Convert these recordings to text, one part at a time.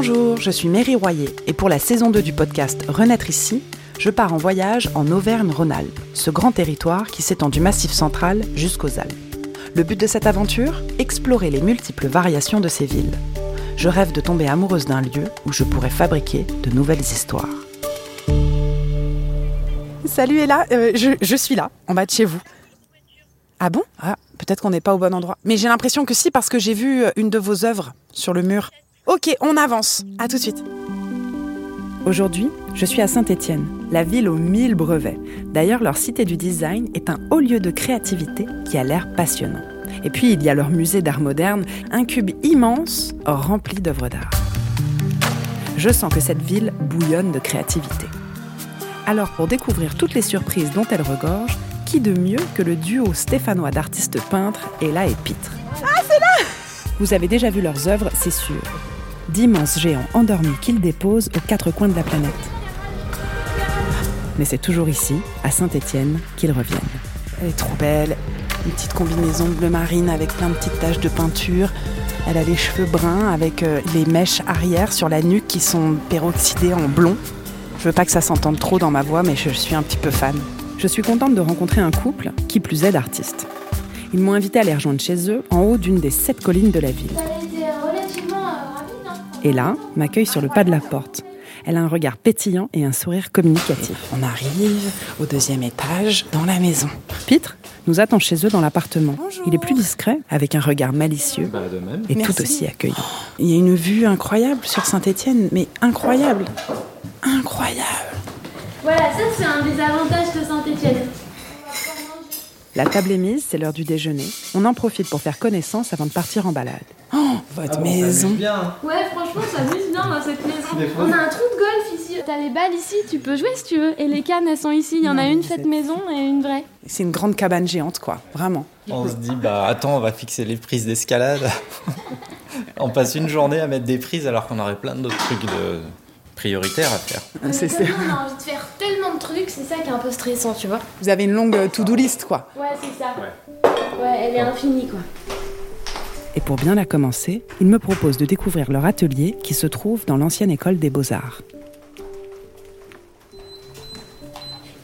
Bonjour, je suis Mary Royer et pour la saison 2 du podcast Renaître ici, je pars en voyage en Auvergne-Rhône-Alpes, ce grand territoire qui s'étend du Massif central jusqu'aux Alpes. Le but de cette aventure Explorer les multiples variations de ces villes. Je rêve de tomber amoureuse d'un lieu où je pourrais fabriquer de nouvelles histoires. Salut Ella, euh, je, suis là, en bas de chez vous. Ah bon? Ah, peut-être qu'on n'est pas au bon endroit. Mais j'ai l'impression que si, parce que j'ai vu une de vos œuvres sur le mur. Ok, on avance. À tout de suite. Aujourd'hui, je suis à Saint-Étienne, la ville aux mille brevets. D'ailleurs, leur cité du design est un haut lieu de créativité qui a l'air passionnant. Et puis, il y a leur musée d'art moderne, un cube immense rempli d'œuvres d'art. Je sens que cette ville bouillonne de créativité. Alors, pour découvrir toutes les surprises dont elle regorge, qui de mieux que le duo stéphanois d'artistes peintres Ella et Pitre? Ah, c'est là Vous avez déjà vu leurs œuvres, c'est sûr. D'immenses géants endormis qu'ils déposent aux quatre coins de la planète. Mais c'est toujours ici, à Saint-Étienne, qu'ils reviennent. Elle est trop belle. Une petite combinaison bleu marine avec plein de petites taches de peinture. Elle a les cheveux bruns avec euh, les mèches arrière sur la nuque qui sont peroxydées en blond. Je veux pas que ça s'entende trop dans ma voix, mais je suis un petit peu fan. Je suis contente de rencontrer un couple, qui plus est d'artistes. Ils m'ont invité à les rejoindre chez eux, en haut d'une des sept collines de la ville. Et là, m'accueille sur le pas de la porte. Elle a un regard pétillant et un sourire communicatif. On arrive au deuxième étage, dans la maison. Pitre nous attend chez eux dans l'appartement. Il est plus discret, avec un regard malicieux et Merci. tout aussi accueillant. Il y a une vue incroyable sur Saint-Étienne, mais incroyable. Incroyable. Voilà, ça c'est un des avantages de Saint-Etienne. La table est mise, c'est l'heure du déjeuner. On en profite pour faire connaissance avant de partir en balade. Oh, votre maison. Ouais, franchement, ça amuse bien dans cette maison. On a un trou de golf ici. T'as les balles ici, tu peux jouer si tu veux. Et les cannes, elles sont ici. Il y en Non, a une faite maison et une vraie. C'est une grande cabane géante, quoi. Vraiment. On se dit, bah attends, on va fixer les prises d'escalade. on passe une journée à mettre des prises alors qu'on aurait plein d'autres trucs de prioritaires à faire. C'est- Mais c'est- nous, on a envie de faire tellement de trucs, c'est ça qui est un peu stressant, tu vois. Vous avez une longue euh, to-do list, quoi. Ouais, c'est ça. Ouais, elle est infinie, quoi. Et pour bien la commencer, ils me proposent de découvrir leur atelier qui se trouve dans l'ancienne école des beaux-arts.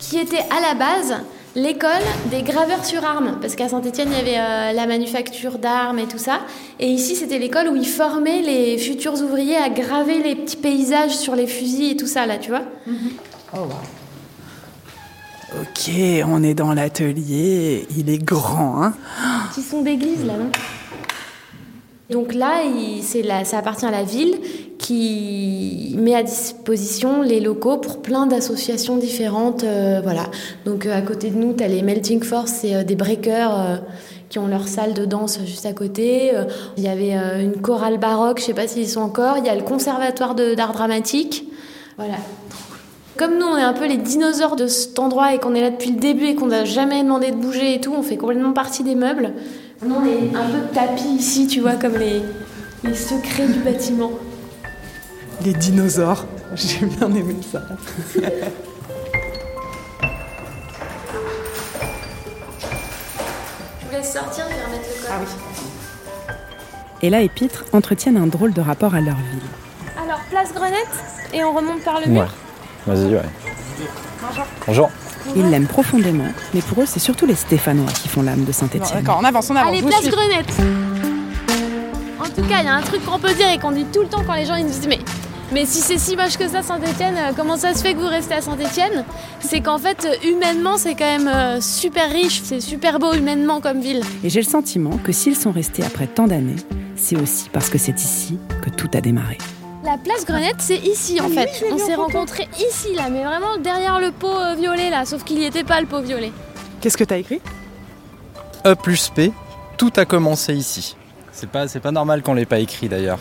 Qui était à la base l'école des graveurs sur armes. Parce qu'à Saint-Etienne, il y avait euh, la manufacture d'armes et tout ça. Et ici, c'était l'école où ils formaient les futurs ouvriers à graver les petits paysages sur les fusils et tout ça, là, tu vois. Ok, on est dans l'atelier. Il est grand, hein Petits sons d'église, là, non? Donc là, il- ça appartient à la ville qui met à disposition les locaux pour plein d'associations différentes. euh, voilà. Donc euh, à côté de nous, tu as les Melting Force, c'est euh, des breakers qui ont leur salle de danse juste à côté. Il y avait une chorale baroque, je sais pas s'ils sont encore. Il y a le conservatoire d'art dramatique. Voilà. Comme nous, on est un peu les dinosaures de cet endroit et qu'on est là depuis le début et qu'on n'a jamais demandé de bouger et tout, on fait complètement partie des meubles. Nous, on est un peu de tapis ici, tu vois, comme les, les secrets du bâtiment. Les dinosaures. J'ai bien aimé ça. Je vous laisse sortir, je vais remettre le Ah oui. Ella et Pitre entretiennent un drôle de rapport à leur ville. Alors, place Grenette et on remonte par le mur. Vas-y, ouais. Bonjour. Ils l'aiment profondément, mais pour eux, c'est surtout les Stéphanois qui font l'âme de Saint-Étienne. D'accord, on avance, on avance. Allez, place suis. Grenette En tout cas, il y a un truc qu'on peut dire et qu'on dit tout le temps quand les gens ils nous disent mais, mais si c'est si moche que ça Saint-Etienne, comment ça se fait que vous restez à Saint-Etienne C'est qu'en fait, euh, humainement, c'est quand même euh, super riche, c'est super beau humainement comme ville. Et j'ai le sentiment que s'ils sont restés après tant d'années, c'est aussi parce que c'est ici que tout a démarré. La place Grenette, c'est ici en fait. On s'est rencontrés ici là, mais vraiment derrière le pot euh, violet là, sauf qu'il n'y était pas le pot violet. Qu'est-ce que t'as écrit E plus P, tout a commencé ici. C'est pas, c'est pas normal qu'on l'ait pas écrit d'ailleurs.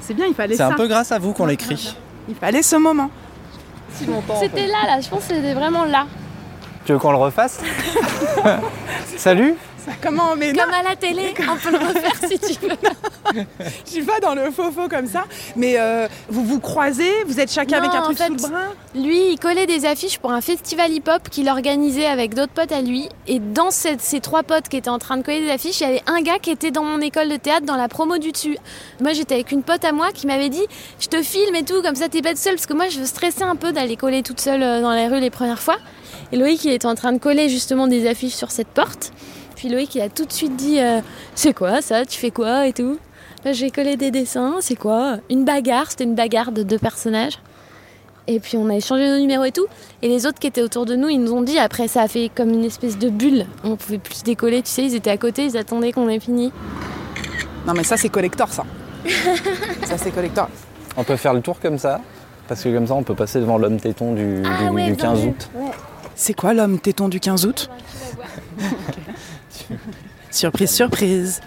C'est bien, il fallait C'est ça. un peu grâce à vous qu'on l'écrit. Il fallait ce moment. C'était là là, je pense que c'était vraiment là. Tu veux qu'on le refasse Salut Comment Mais non, Comme à la télé, on peut le refaire si tu veux. Je suis pas dans le faux-faux comme ça. Mais euh, vous vous croisez, vous êtes chacun Non, avec un truc fait, sous le bras Lui, il collait des affiches pour un festival hip-hop qu'il organisait avec d'autres potes à lui. Et dans cette- ces trois potes qui étaient en train de coller des affiches, il y avait un gars qui était dans mon école de théâtre dans la promo du dessus. Moi, j'étais avec une pote à moi qui m'avait dit Je te filme et tout, comme ça t'es pas seule. Parce que moi, je stressais un peu d'aller coller toute seule euh, dans la rue les premières fois. Et Loïc, il était en train de coller justement des affiches sur cette porte. Puis Loïc, il a tout de suite dit euh, C'est quoi ça Tu fais quoi Et tout. Là, J'ai collé des dessins. C'est quoi Une bagarre. C'était une bagarre de deux personnages. Et puis on a échangé nos numéros et tout. Et les autres qui étaient autour de nous, ils nous ont dit, après ça a fait comme une espèce de bulle. On pouvait plus se décoller, tu sais, ils étaient à côté, ils attendaient qu'on ait fini. Non mais ça c'est collector ça. ça c'est collector. On peut faire le tour comme ça, parce que comme ça on peut passer devant l'homme téton du, Ah du- du 15 août. C'est quoi l'homme téton du 15 août? Surprise, surprise.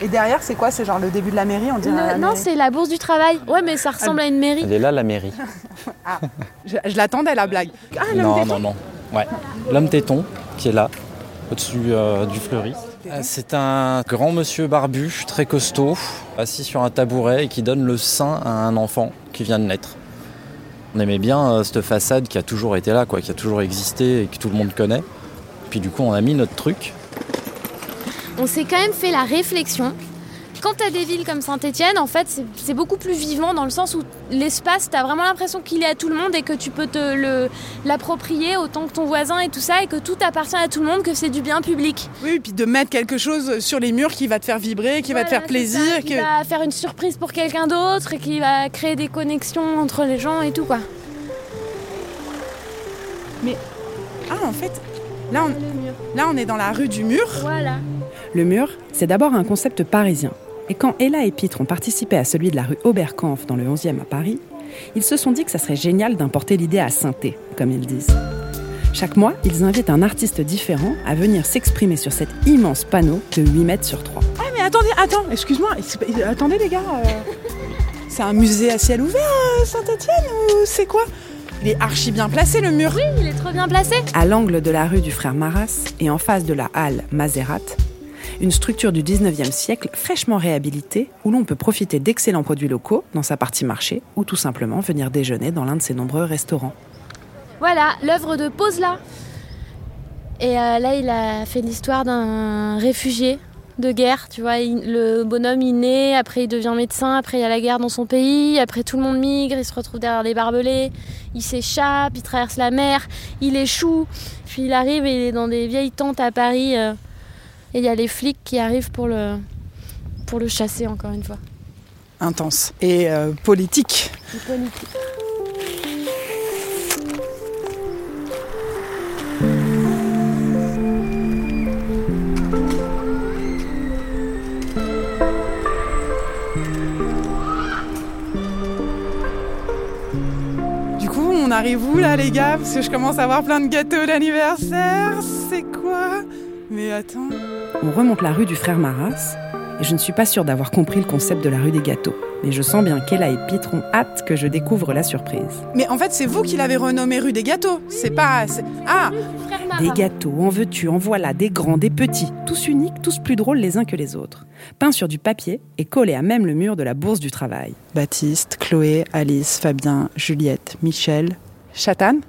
Et derrière, c'est quoi? C'est genre le début de la mairie, on dirait la non, c'est la bourse du travail. Ouais, mais ça ressemble à une mairie. Elle est là, la mairie. Je, je l'attendais la blague. Ah, Non, téton. non, non. Ouais. L'homme téton, qui est là, au-dessus euh, du fleuri. Euh, C'est un grand monsieur barbu, très costaud, assis sur un tabouret et qui donne le sein à un enfant qui vient de naître. On aimait bien euh, cette façade qui a toujours été là, quoi, qui a toujours existé et que tout le monde connaît. Puis du coup, on a mis notre truc. On s'est quand même fait la réflexion. Quand t'as des villes comme Saint-Etienne, en fait, c'est- beaucoup plus vivant dans le sens où l'espace, t'as vraiment l'impression qu'il est à tout le monde et que tu peux te l'approprier autant que ton voisin et tout ça, et que tout appartient à tout le monde, que c'est du bien public. Oui, puis de mettre quelque chose sur les murs qui va te faire vibrer, qui va te faire plaisir. ça, Qui que- va faire une surprise pour quelqu'un d'autre et qui va créer des connexions entre les gens et tout quoi. Ah, en fait, là on, là on est dans la rue du mur. Voilà. Le mur, c'est d'abord un concept parisien. Et quand Ella et Pitre ont participé à celui de la rue Oberkampf dans le 11e à Paris, ils se sont dit que ça serait génial d'importer l'idée à Sainté, comme ils disent. Chaque mois, ils invitent un artiste différent à venir s'exprimer sur cet immense panneau de 8 mètres sur 3. Ah, mais attendez, attends, excuse-moi. Attendez, les gars. euh, C'est un musée à ciel ouvert, euh, Saint-Etienne, ou c'est quoi? Il est archi bien placé, le mur. Il est trop bien placé. À l'angle de la rue du frère Maras et en face de la halle Mazerat, une structure du 19e siècle fraîchement réhabilitée où l'on peut profiter d'excellents produits locaux dans sa partie marché ou tout simplement venir déjeuner dans l'un de ses nombreux restaurants. Voilà, l'œuvre de Posla. Et euh, là, il a fait l'histoire d'un réfugié de guerre. Tu vois, le bonhomme, il naît, après il devient médecin, après il y a la guerre dans son pays, après tout le monde migre, il se retrouve derrière des barbelés, il s'échappe, il traverse la mer, il échoue, puis il arrive et il est dans des vieilles tentes à Paris. euh, et il y a les flics qui arrivent pour le, pour le chasser, encore une fois. Intense. Et euh, politique. C'est politique. Du coup, on arrive où là, les gars? Parce que je commence à avoir plein de gâteaux d'anniversaire. C'est quoi? Mais attends. On remonte la rue du frère Maras et je ne suis pas sûre d'avoir compris le concept de la rue des gâteaux. Mais je sens bien qu'Ella et Pitre ont hâte que je découvre la surprise. Mais en fait, c'est vous qui l'avez renommé rue des gâteaux. C'est pas. c'est- Ah Des gâteaux, en veux-tu, en voilà, des grands, des petits, tous uniques, tous plus drôles les uns que les autres. Peints sur du papier et collés à même le mur de la Bourse du Travail. Baptiste, Chloé, Alice, Fabien, Juliette, Michel, Chatane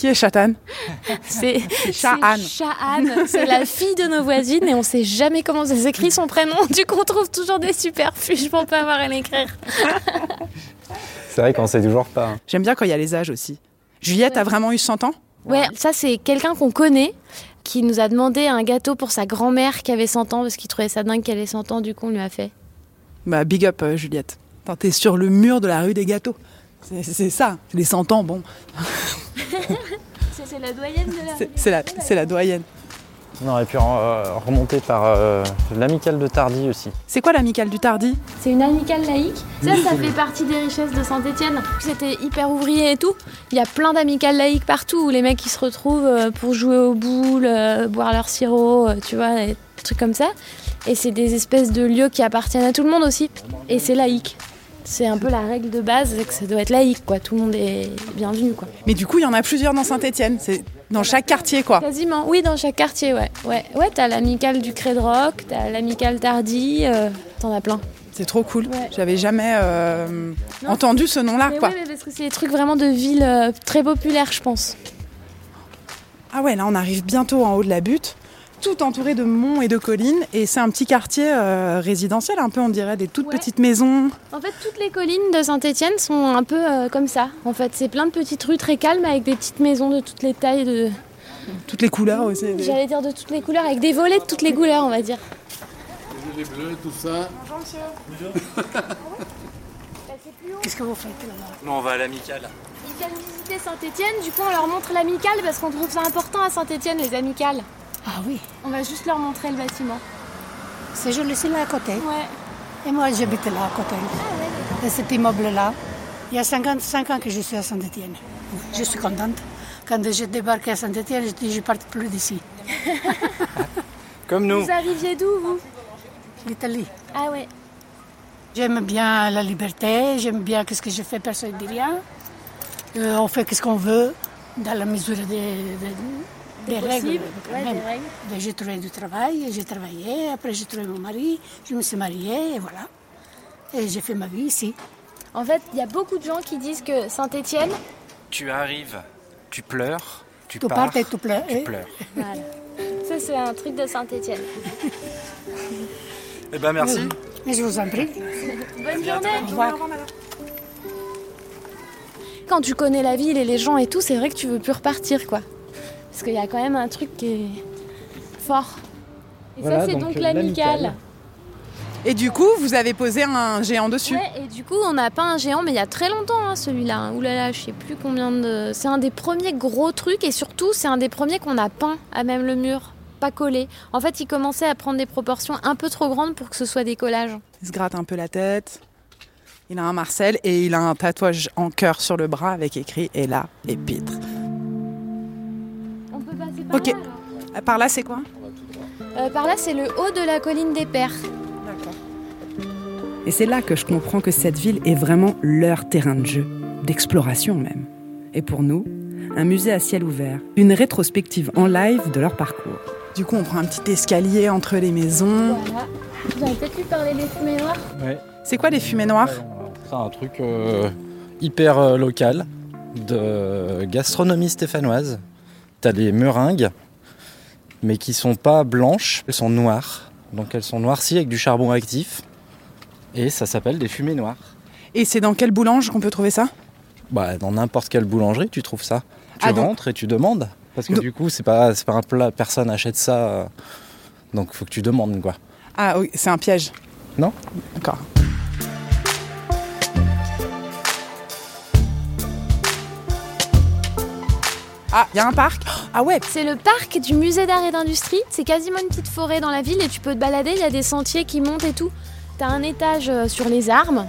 Qui est Chatane C'est Chahane. c'est Chahane. C'est la fille de nos voisines et on sait jamais comment ça s'écrit son prénom. Du coup, on trouve toujours des superfuges pour pas avoir à l'écrire. C'est vrai qu'on sait toujours pas. hein. J'aime bien quand il y a les âges aussi. Juliette a vraiment eu 100 ans? Ouais, ça c'est quelqu'un qu'on connaît qui nous a demandé un gâteau pour sa grand-mère qui avait 100 ans parce qu'il trouvait ça dingue qu'elle ait 100 ans. Du coup, on lui a fait. Bah, big up, euh, Juliette. T'es sur le mur de la rue des gâteaux. C'est- C'est ça. Les 100 ans, bon, C'est la doyenne de la. c'est- c'est la, c'est la doyenne. On aurait pu euh, remonter par euh, l'amicale de Tardy aussi. C'est quoi l'amicale du Tardy? C'est une amicale laïque. Ça, ça fait partie des richesses de Saint-Etienne. C'était hyper ouvrier et tout. Il y a plein d'amicales laïques partout où les mecs ils se retrouvent euh, pour jouer aux boules, boire leur sirop, tu vois, des trucs comme ça. Et c'est des espèces de lieux qui appartiennent à tout le monde aussi. Et c'est laïque. C'est un peu la règle de base, c'est que ça doit être laïque, quoi. Tout le monde est bienvenu, quoi. Mais du coup, il y en a plusieurs dans Saint-Etienne. Dans chaque quartier, quoi. Quasiment, oui, dans chaque quartier, ouais. Ouais, ouais t'as l'amicale du Cré de Roc, t'as l'amicale Tardy, euh, t'en as plein. C'est trop cool. Ouais. J'avais jamais euh, entendu ce nom-là, quoi. mais parce que c'est des trucs vraiment de ville euh, très populaires, je pense. Ah ouais, là, on arrive bientôt en haut de la butte, tout entouré de monts et de collines. Et c'est un petit quartier euh, résidentiel, un peu, on dirait, des toutes Ouais. petites maisons. En fait, toutes les collines de Saint-Étienne sont un peu euh, comme ça. En fait, c'est plein de petites rues très calmes avec des petites maisons de toutes les tailles, de... Toutes les couleurs aussi. j'allais dire de toutes les couleurs, avec des volets de toutes les couleurs, on va dire. Les bleus, tout ça. Qu'est-ce que vous faites là-bas Nous, on va à l'amicale. Ils viennent visiter Saint-Étienne, du coup on leur montre l'amicale parce qu'on trouve ça important à Saint-Étienne, les amicales. Ah oui, On va juste leur montrer le bâtiment. c'est joli, c'est là à côté. Ouais. Et moi, j'habite là à côté. Ah de cet immeuble-là. Il y a 55 ans que je suis à Saint-Étienne. Je suis contente. Quand j'ai débarqué à Saint-Étienne, je dis je ne parte plus d'ici. Comme nous. Vous arriviez d'où vous? L'Italie. Ah ouais. J'aime bien la liberté, j'aime bien ce que je fais, personne ne dit rien. Euh, on fait ce qu'on veut, dans la mesure des, des- des règles. Ouais, des. Ben, J'ai trouvé du travail, j'ai travaillé, après j'ai trouvé mon mari, je me suis mariée, et voilà. Et j'ai fait ma vie ici. En fait, il y a beaucoup de gens qui disent que Saint-Étienne, Tu arrives, tu pleures, tu Tu pars, et tu pleures. tu pleures. voilà. ça c'est un truc de Saint-Étienne. Eh ben merci. Et je vous en prie. Bonne journée. Au revoir. Quand tu connais la ville et les gens et tout, c'est vrai que tu veux plus repartir quoi. Parce qu'il y a quand même un truc qui est fort. Et Voilà, ça c'est donc, donc, euh, l'amicale. l'amicale. Et du coup, vous avez posé un géant dessus. Ouais, et du coup, on n'a pas un géant, mais il y a très longtemps, hein, celui-là. Ouh là là, je sais plus combien de. C'est un des premiers gros trucs, et surtout, c'est un des premiers qu'on a peint à même le mur, pas collé. En fait, il commençait à prendre des proportions un peu trop grandes pour que ce soit des collages. Il se gratte un peu la tête. Il a un Marcel et il a un tatouage en cœur sur le bras avec écrit Et là, épître. Ok. Ah, Par là, c'est quoi Euh, par là, c'est le haut de la colline des Pères. D'accord. Et c'est là que je comprends que cette ville est vraiment leur terrain de jeu, d'exploration même. Et pour nous, un musée à ciel ouvert, une rétrospective en live de leur parcours. Du coup, on prend un petit escalier entre les maisons. Voilà. Avez peut-être pu parler des fumées noires Ouais. C'est quoi les fumées noires C'est un truc euh, hyper euh, local de gastronomie stéphanoise. T'as les meringues, mais qui sont pas blanches, elles sont noires. Donc elles sont noircies avec du charbon actif. Et ça s'appelle des fumées noires. Et c'est dans quelle boulange qu'on peut trouver ça? Bah, dans n'importe quelle boulangerie, tu trouves ça. Tu Ah, donc- rentres et tu demandes. Parce que Donc- du coup, c'est pas, c'est pas un plat, personne n'achète ça. euh, donc faut que tu demandes quoi. Ah oui, c'est un piège. Non? D'accord. Ah, il y a un parc Ah ouais, C'est le parc du musée d'art et d'industrie. C'est quasiment une petite forêt dans la ville et tu peux te balader. Il y a des sentiers qui montent et tout. T'as un étage euh, sur les armes.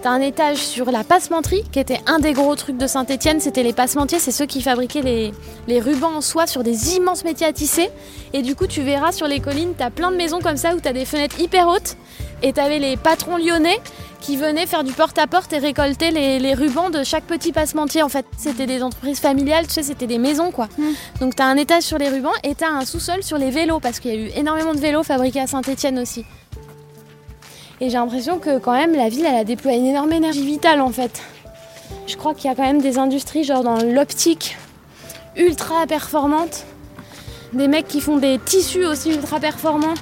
T'as un étage sur la passementerie, qui était un des gros trucs de Saint-Etienne. C'était les passementiers, c'est ceux qui fabriquaient les, les rubans en soie sur des immenses métiers à tisser. Et du coup, tu verras sur les collines, t'as plein de maisons comme ça où t'as des fenêtres hyper hautes. Et t'avais les patrons lyonnais qui venaient faire du porte-à-porte et récolter les, les rubans de chaque petit passementier. En fait, c'était des entreprises familiales, tu sais, c'était des maisons quoi. Donc t'as un étage sur les rubans et t'as un sous-sol sur les vélos parce qu'il y a eu énormément de vélos fabriqués à Saint-Étienne aussi. Et j'ai l'impression que quand même la ville elle a déployé une énorme énergie vitale en fait. Je crois qu'il y a quand même des industries genre dans l'optique ultra performantes, des mecs qui font des tissus aussi ultra performants.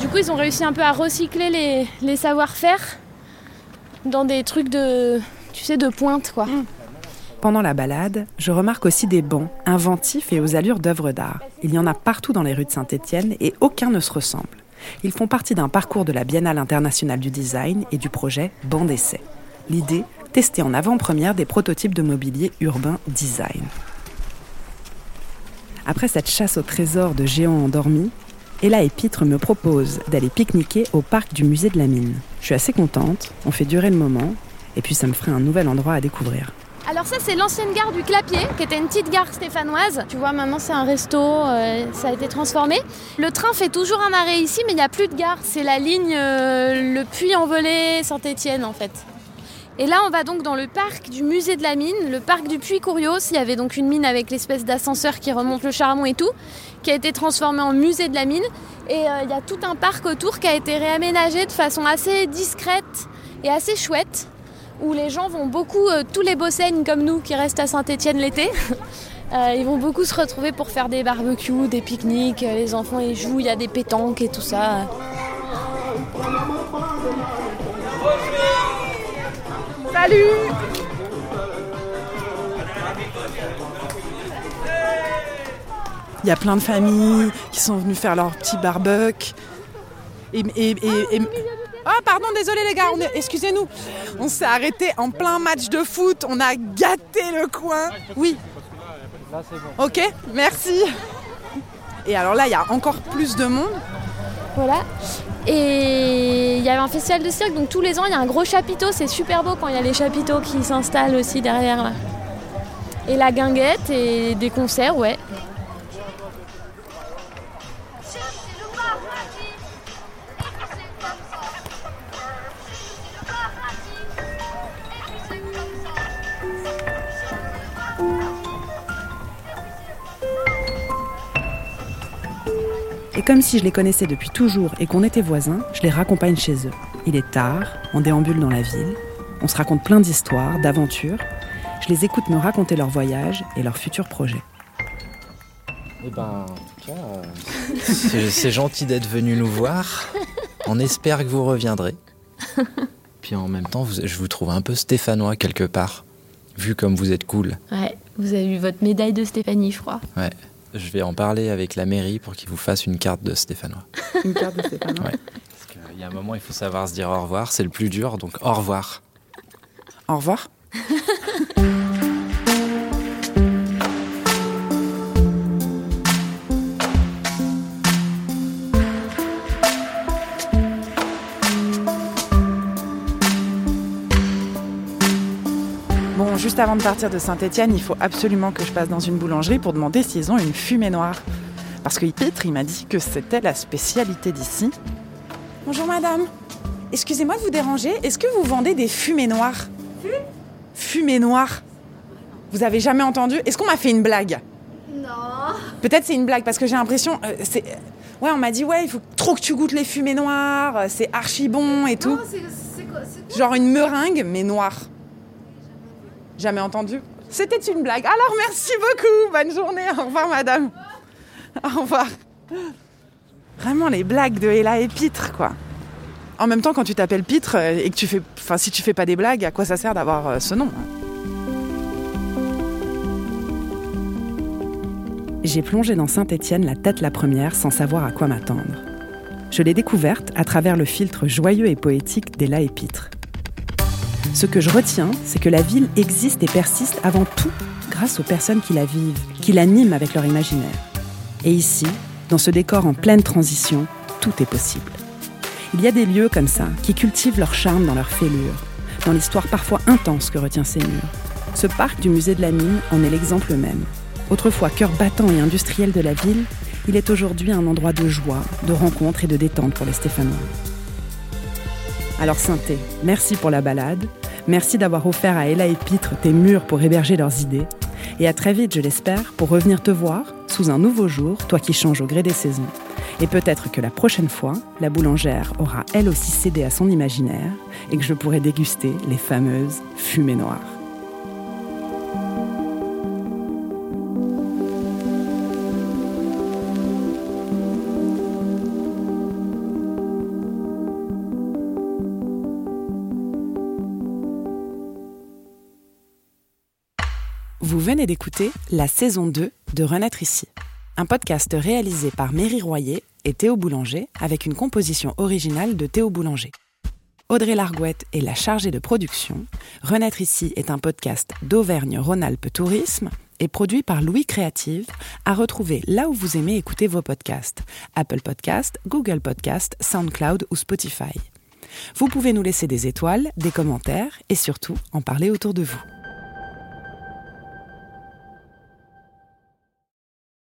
Du coup ils ont réussi un peu à recycler les, savoir-faire dans des trucs de tu sais de pointe quoi. Pendant la balade, je remarque aussi des bancs inventifs et aux allures d'œuvres d'art. Il y en a partout dans les rues de Saint-Étienne et aucun ne se ressemble. Ils font partie d'un parcours de la Biennale internationale du design et du projet Banc d'essai. L'idée, tester en avant-première des prototypes de mobilier urbain design. Après cette chasse au trésor de géants endormis, Ella et Pitre me proposent d'aller pique-niquer au parc du musée de la mine. Je suis assez contente, on fait durer le moment, et puis ça me ferait un nouvel endroit à découvrir. Alors ça c'est l'ancienne gare du Clapier, qui était une petite gare stéphanoise. Tu vois maintenant c'est un resto, euh, ça a été transformé. Le train fait toujours un arrêt ici, mais il n'y a plus de gare. C'est la ligne euh, Le Puy-en-Velay Saint-Étienne en fait, Et là, on va donc dans le parc du musée de la mine, le parc du Puy Courios. Il y avait donc une mine avec l'espèce d'ascenseur qui remonte le charbon et tout, qui a été transformé en musée de la mine. Et euh, il y a tout un parc autour qui a été réaménagé de façon assez discrète et assez chouette, où les gens vont beaucoup, euh, tous les bossaignes comme nous qui restent à Saint-Étienne l'été, euh, ils vont beaucoup se retrouver pour faire des barbecues, des pique-niques. Les enfants ils jouent, il y a des pétanques et tout ça. Salut Il y a plein de familles qui sont venues faire leur petit barbecue. Et, et, et, et... Ah pardon, désolé les gars, excusez-nous. On s'est arrêté en plein match de foot, on a gâté le coin. Oui. Ok, merci. Et alors là, il y a encore plus de monde. Voilà. Et il y avait un festival de cirque, donc tous les ans il y a un gros chapiteau. C'est super beau quand il y a les chapiteaux qui s'installent aussi derrière là. Et la guinguette et des concerts, ouais. Comme si je les connaissais depuis toujours et qu'on était voisins, je les raccompagne chez eux. Il est tard, on déambule dans la ville, on se raconte plein d'histoires, d'aventures. Je les écoute me raconter leur voyage et leurs futurs projets. Eh ben, en tout cas, euh, c'est c'est gentil d'être venu nous voir. On espère que vous reviendrez. Puis en même temps, vous- je vous trouve un peu stéphanois quelque part, vu comme vous êtes cool. Ouais, vous avez eu votre médaille de Stéphanie, je crois. Ouais. Je vais en parler avec la mairie pour qu'ils vous fassent une carte de stéphanois. Une carte de Stéphane. Ouais. Parce qu'il y a un moment, il faut savoir se dire au revoir. C'est le plus dur, donc au revoir. Au revoir. Juste avant de partir de Saint-Étienne, il faut absolument que je passe dans une boulangerie pour demander s'ils ont une fumée noire. Parce que Pitre, il m'a dit que c'était la spécialité d'ici. Bonjour madame. Excusez-moi de vous déranger. Est-ce que vous vendez des fumées noires? Fumée noire Vous avez jamais entendu? Est-ce qu'on m'a fait une blague? Non. Peut-être c'est une blague parce que j'ai l'impression. euh, c'est... Ouais, on m'a dit, ouais, il faut trop que tu goûtes les fumées noires, euh, c'est archi bon et tout. Genre une meringue, mais noire. Jamais entendu C'était une blague. Alors merci beaucoup, bonne journée, au revoir madame. Au revoir. Vraiment les blagues de Ella et Pitre, quoi. En même temps, quand tu t'appelles Pitre euh, et que tu fais. Enfin, si tu fais pas des blagues, à quoi ça sert d'avoir euh, ce nom J'ai plongé dans Saint-Étienne la tête la première sans savoir à quoi m'attendre. Je l'ai découverte à travers le filtre joyeux et poétique d'Ella et Pitre. Ce que je retiens, c'est que la ville existe et persiste avant tout grâce aux personnes qui la vivent, qui l'animent avec leur imaginaire. Et ici, dans ce décor en pleine transition, tout est possible. Il y a des lieux comme ça qui cultivent leur charme dans leur fêlure, dans l'histoire parfois intense que retient ces murs. Ce parc du musée de la mine en est l'exemple même. Autrefois cœur battant et industriel de la ville, il est aujourd'hui un endroit de joie, de rencontre et de détente pour les Stéphanois. Alors Synthé, merci pour la balade, merci d'avoir offert à Ella et Pitre tes murs pour héberger leurs idées, et à très vite, je l'espère, pour revenir te voir sous un nouveau jour, toi qui changes au gré des saisons. Et peut-être que la prochaine fois, la boulangère aura elle aussi cédé à son imaginaire et que je pourrai déguster les fameuses fumées noires. Vous venez d'écouter la saison 2 de Renaître ici, un podcast réalisé par Méry Royer et Théo Boulanger avec une composition originale de Théo Boulanger. Audrey Largouette est la chargée de production. Renaître ici est un podcast d'Auvergne-Rhône-Alpes Tourisme et produit par Louis Créative, à retrouver là où vous aimez écouter vos podcasts, Apple Podcasts, Google Podcasts, SoundCloud ou Spotify. Vous pouvez nous laisser des étoiles, des commentaires et surtout en parler autour de vous.